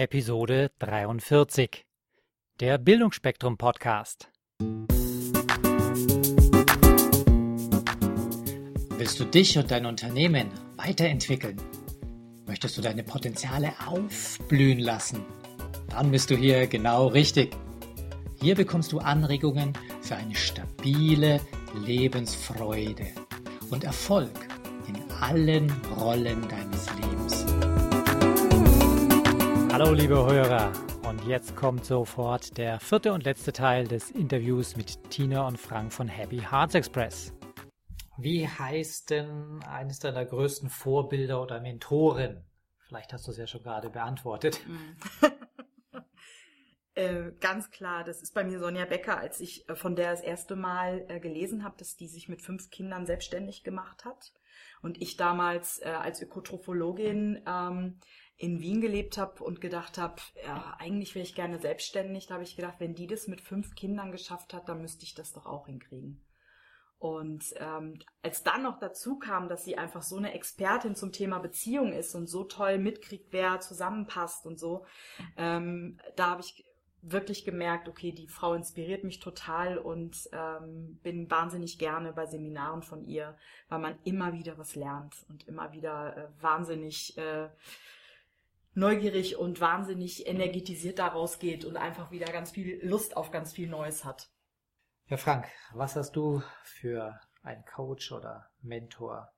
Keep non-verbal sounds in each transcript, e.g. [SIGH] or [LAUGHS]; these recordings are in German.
Episode 43. Der Bildungsspektrum Podcast. Willst du dich und dein Unternehmen weiterentwickeln? Möchtest du deine Potenziale aufblühen lassen? Dann bist du hier genau richtig. Hier bekommst du Anregungen für eine stabile Lebensfreude und Erfolg in allen Rollen deines Lebens. Hallo liebe Hörer und jetzt kommt sofort der vierte und letzte Teil des Interviews mit Tina und Frank von Happy Hearts Express. Wie heißt denn eines deiner größten Vorbilder oder Mentoren? Vielleicht hast du es ja schon gerade beantwortet. [LAUGHS] äh, ganz klar, das ist bei mir Sonja Becker, als ich äh, von der das erste Mal äh, gelesen habe, dass die sich mit fünf Kindern selbstständig gemacht hat. Und ich damals äh, als Ökotrophologin ähm, in Wien gelebt habe und gedacht habe, ja, eigentlich wäre ich gerne selbstständig. Da habe ich gedacht, wenn die das mit fünf Kindern geschafft hat, dann müsste ich das doch auch hinkriegen. Und ähm, als dann noch dazu kam, dass sie einfach so eine Expertin zum Thema Beziehung ist und so toll mitkriegt, wer zusammenpasst und so, ähm, da habe ich wirklich gemerkt, okay, die Frau inspiriert mich total und ähm, bin wahnsinnig gerne bei Seminaren von ihr, weil man immer wieder was lernt und immer wieder äh, wahnsinnig äh, neugierig und wahnsinnig energetisiert daraus geht und einfach wieder ganz viel Lust auf ganz viel Neues hat. Ja, Frank, was hast du für einen Coach oder Mentor?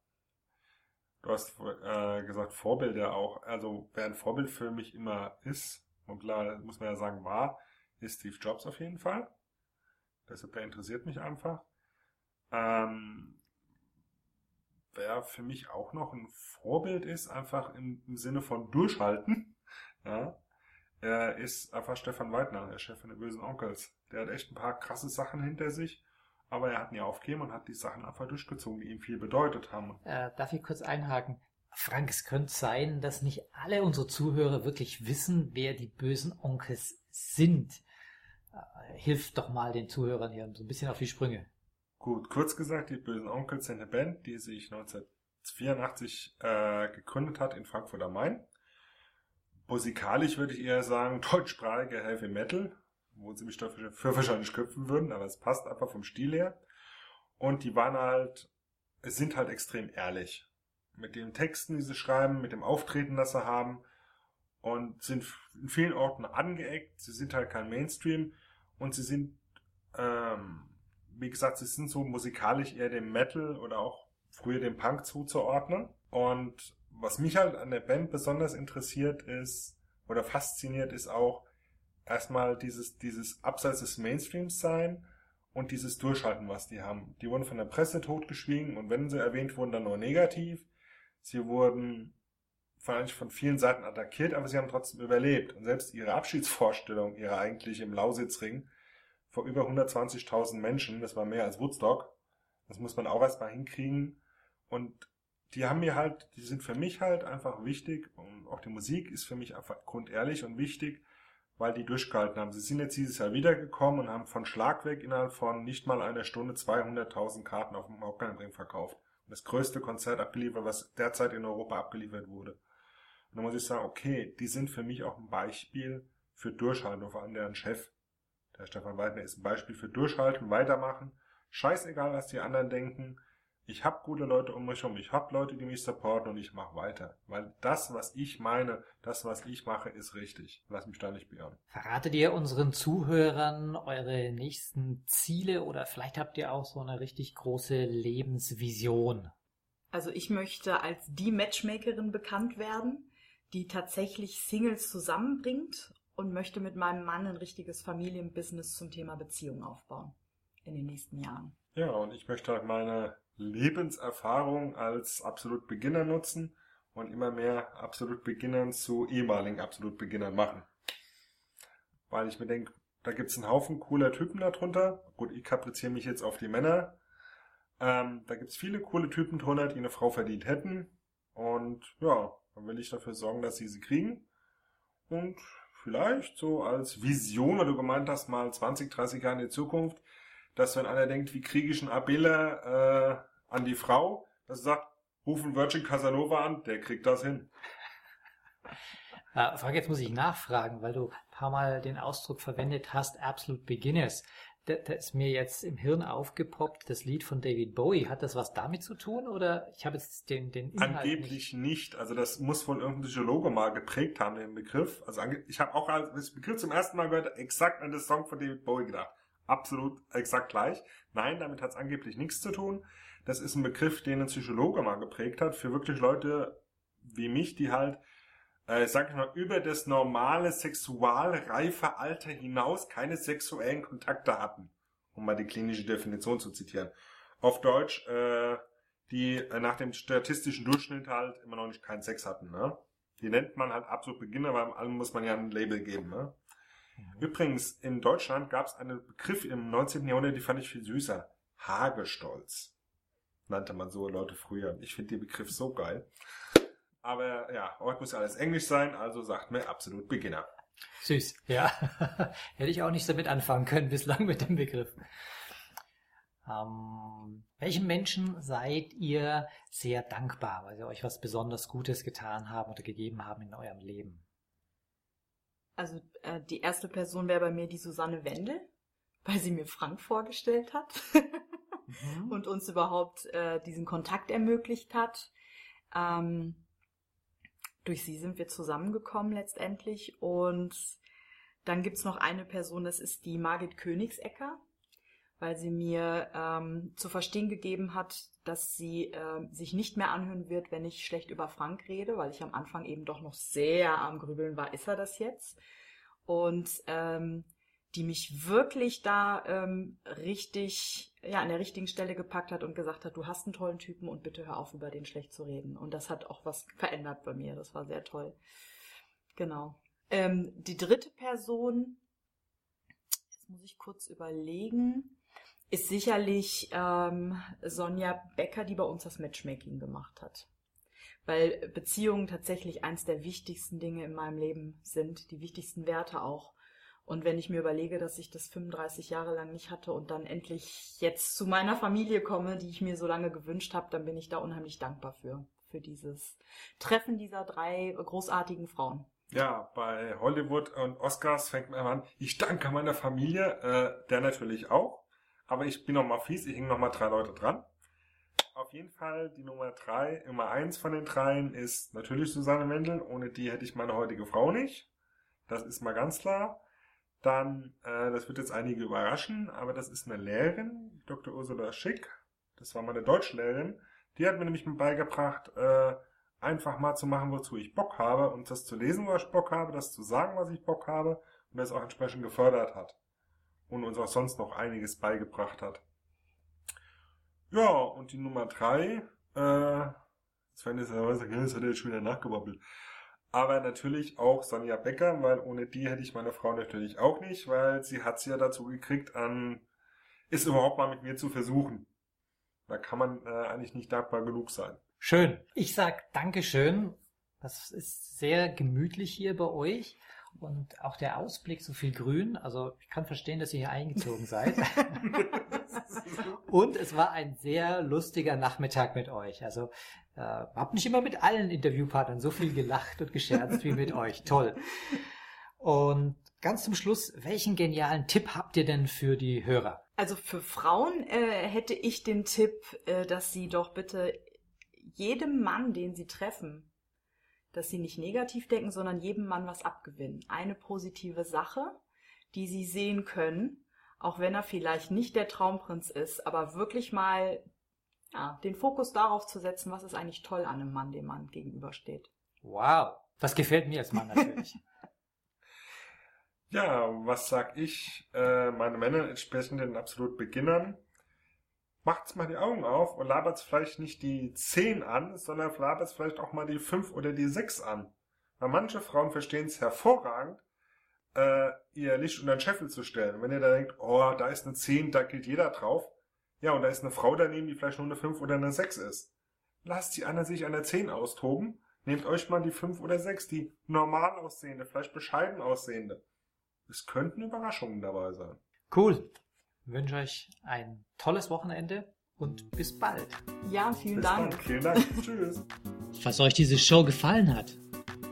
Du hast äh, gesagt Vorbilder auch. Also wer ein Vorbild für mich immer ist, und klar, muss man ja sagen, war, ist Steve Jobs auf jeden Fall. Deshalb, der interessiert mich einfach. Ähm, wer für mich auch noch ein Vorbild ist, einfach im, im Sinne von durchhalten, [LAUGHS] ja, er ist einfach Stefan Weidner, der Chef von den bösen Onkels. Der hat echt ein paar krasse Sachen hinter sich, aber er hat nie aufgegeben und hat die Sachen einfach durchgezogen, die ihm viel bedeutet haben. Äh, darf ich kurz einhaken? Frank, es könnte sein, dass nicht alle unsere Zuhörer wirklich wissen, wer die bösen Onkels sind. Äh, hilf doch mal den Zuhörern hier so ein bisschen auf die Sprünge. Gut, kurz gesagt, die Bösen Onkels sind eine Band, die sich 1984 äh, gegründet hat in Frankfurt am Main. Musikalisch würde ich eher sagen [LAUGHS] deutschsprachiger Heavy Metal, wo sie mich dafür für wahrscheinlich köpfen würden, aber es passt einfach vom Stil her. Und die waren halt, sind halt extrem ehrlich. Mit den Texten, die sie schreiben, mit dem Auftreten, das sie haben. Und sind in vielen Orten angeeckt. Sie sind halt kein Mainstream. Und sie sind ähm, wie gesagt, sie sind so musikalisch eher dem Metal oder auch früher dem Punk zuzuordnen. Und was mich halt an der Band besonders interessiert ist oder fasziniert ist auch erstmal dieses, dieses Abseits des Mainstreams sein und dieses Durchhalten, was die haben. Die wurden von der Presse totgeschwiegen und wenn sie erwähnt wurden, dann nur negativ. Sie wurden von, von vielen Seiten attackiert, aber sie haben trotzdem überlebt. Und selbst ihre Abschiedsvorstellung, ihre eigentlich im Lausitzring, vor über 120.000 Menschen. Das war mehr als Woodstock. Das muss man auch erstmal hinkriegen. Und die haben mir halt, die sind für mich halt einfach wichtig. Und auch die Musik ist für mich einfach grundehrlich und wichtig, weil die durchgehalten haben. Sie sind jetzt dieses Jahr wiedergekommen und haben von Schlag weg innerhalb von nicht mal einer Stunde 200.000 Karten auf dem Hauptgangring verkauft. Das größte Konzert abgeliefert, was derzeit in Europa abgeliefert wurde. Und da muss ich sagen, okay, die sind für mich auch ein Beispiel für Durchhalten, vor allem deren Chef. Der Stefan Weidner ist ein Beispiel für Durchhalten, Weitermachen. Scheißegal, was die anderen denken. Ich habe gute Leute um mich herum, ich habe Leute, die mich supporten und ich mache weiter. Weil das, was ich meine, das, was ich mache, ist richtig. Lass mich da nicht beirren. Verratet ihr unseren Zuhörern eure nächsten Ziele oder vielleicht habt ihr auch so eine richtig große Lebensvision? Also ich möchte als die Matchmakerin bekannt werden, die tatsächlich Singles zusammenbringt und möchte mit meinem Mann ein richtiges Familienbusiness zum Thema Beziehung aufbauen in den nächsten Jahren. Ja, und ich möchte halt meine Lebenserfahrung als absolut Beginner nutzen und immer mehr absolut Beginnern zu ehemaligen absolut Beginnern machen. Weil ich mir denke, da gibt es einen Haufen cooler Typen darunter. Gut, ich kapriziere mich jetzt auf die Männer. Ähm, da gibt es viele coole Typen drunter, die eine Frau verdient hätten. Und ja, dann will ich dafür sorgen, dass sie sie kriegen. Und vielleicht so als Vision, oder du gemeint hast, mal 20, 30 Jahre in die Zukunft, dass wenn einer denkt, wie kriege ich einen Abela äh, an die Frau, dass er sagt, rufen Virgin Casanova an, der kriegt das hin. [LAUGHS] Äh, Frage, jetzt muss ich nachfragen, weil du ein paar Mal den Ausdruck verwendet hast, Absolute Beginners. Da, ist mir jetzt im Hirn aufgepoppt, das Lied von David Bowie. Hat das was damit zu tun oder ich habe jetzt den, den Inhalt Angeblich nicht. nicht. Also das muss wohl irgendein Psychologe mal geprägt haben, den Begriff. Also ich habe auch als Begriff zum ersten Mal gehört, exakt an das Song von David Bowie gedacht. Absolut exakt gleich. Nein, damit hat es angeblich nichts zu tun. Das ist ein Begriff, den ein Psychologe mal geprägt hat, für wirklich Leute wie mich, die halt äh, sag ich mal, über das normale sexualreife Alter hinaus keine sexuellen Kontakte hatten, um mal die klinische Definition zu zitieren. Auf Deutsch, äh, die äh, nach dem statistischen Durchschnitt halt immer noch nicht keinen Sex hatten. Ne? Die nennt man halt absolut Beginner, weil allem muss man ja ein Label geben. Ne? Mhm. Übrigens, in Deutschland gab es einen Begriff im 19. Jahrhundert, die fand ich viel süßer. Hagestolz. Nannte man so Leute früher. Ich finde den Begriff so geil. Aber ja, heute muss alles Englisch sein, also sagt mir absolut Beginner. Süß, ja. [LAUGHS] Hätte ich auch nicht damit anfangen können bislang mit dem Begriff. Ähm, welchen Menschen seid ihr sehr dankbar, weil sie euch was besonders Gutes getan haben oder gegeben haben in eurem Leben? Also äh, die erste Person wäre bei mir die Susanne Wendel, weil sie mir Frank vorgestellt hat mhm. [LAUGHS] und uns überhaupt äh, diesen Kontakt ermöglicht hat. Ähm, durch sie sind wir zusammengekommen letztendlich. Und dann gibt's noch eine Person, das ist die Margit Königsecker, weil sie mir ähm, zu verstehen gegeben hat, dass sie äh, sich nicht mehr anhören wird, wenn ich schlecht über Frank rede, weil ich am Anfang eben doch noch sehr am Grübeln war, ist er das jetzt? Und ähm, die mich wirklich da ähm, richtig, ja, an der richtigen Stelle gepackt hat und gesagt hat, du hast einen tollen Typen und bitte hör auf, über den schlecht zu reden. Und das hat auch was verändert bei mir. Das war sehr toll. Genau. Ähm, die dritte Person, jetzt muss ich kurz überlegen, ist sicherlich ähm, Sonja Becker, die bei uns das Matchmaking gemacht hat. Weil Beziehungen tatsächlich eins der wichtigsten Dinge in meinem Leben sind, die wichtigsten Werte auch. Und wenn ich mir überlege, dass ich das 35 Jahre lang nicht hatte und dann endlich jetzt zu meiner Familie komme, die ich mir so lange gewünscht habe, dann bin ich da unheimlich dankbar für, für dieses Treffen dieser drei großartigen Frauen. Ja, bei Hollywood und Oscars fängt man an, ich danke meiner Familie, äh, der natürlich auch, aber ich bin noch mal fies, ich hänge noch mal drei Leute dran. Auf jeden Fall die Nummer drei, Nummer eins von den dreien ist natürlich Susanne Mendel, ohne die hätte ich meine heutige Frau nicht. Das ist mal ganz klar. Dann, äh, das wird jetzt einige überraschen, aber das ist eine Lehrerin, Dr. Ursula Schick. Das war meine Deutschlehrerin. Die hat mir nämlich beigebracht, äh, einfach mal zu machen, wozu ich Bock habe und das zu lesen, was ich Bock habe, das zu sagen, was ich Bock habe und das auch entsprechend gefördert hat. Und uns auch sonst noch einiges beigebracht hat. Ja, und die Nummer drei, äh, jetzt fände ich es, hat er jetzt schon wieder nachgebabbelt. Aber natürlich auch Sonja Becker, weil ohne die hätte ich meine Frau natürlich auch nicht, weil sie hat es ja dazu gekriegt, an es überhaupt mal mit mir zu versuchen. Da kann man äh, eigentlich nicht dankbar genug sein. Schön. Ich sag Dankeschön. Das ist sehr gemütlich hier bei euch. Und auch der Ausblick, so viel Grün. Also ich kann verstehen, dass ihr hier eingezogen seid. [LAUGHS] und es war ein sehr lustiger Nachmittag mit euch. Also äh, hab nicht immer mit allen Interviewpartnern so viel gelacht und gescherzt wie mit euch. [LAUGHS] Toll. Und ganz zum Schluss, welchen genialen Tipp habt ihr denn für die Hörer? Also für Frauen äh, hätte ich den Tipp, äh, dass sie doch bitte jedem Mann, den sie treffen, dass sie nicht negativ denken, sondern jedem Mann was abgewinnen. Eine positive Sache, die sie sehen können, auch wenn er vielleicht nicht der Traumprinz ist, aber wirklich mal ja, den Fokus darauf zu setzen, was ist eigentlich toll an einem Mann, dem man gegenübersteht. Wow, das gefällt mir als Mann natürlich. [LAUGHS] ja, was sag ich? Äh, meine Männer entsprechen den absolut Beginnern macht's mal die Augen auf und labert's vielleicht nicht die 10 an, sondern labert's vielleicht auch mal die 5 oder die 6 an. Weil manche Frauen verstehen es hervorragend, äh, ihr Licht unter den Scheffel zu stellen. wenn ihr da denkt, oh, da ist eine 10, da gilt jeder drauf. Ja, und da ist eine Frau daneben, die vielleicht nur eine 5 oder eine 6 ist. Lasst die andere sich an der 10 austoben. Nehmt euch mal die 5 oder 6, die normal aussehende, vielleicht bescheiden aussehende. Es könnten Überraschungen dabei sein. Cool wünsche euch ein tolles Wochenende und bis bald. Ja, vielen bis Dank. Bald. Vielen Dank. [LAUGHS] Tschüss. Falls euch diese Show gefallen hat,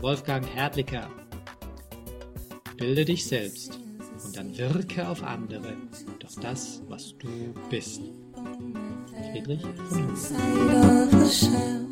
Wolfgang Hertlicker. Bilde dich selbst und dann wirke auf andere durch das, was du bist. Friedrich von Huber.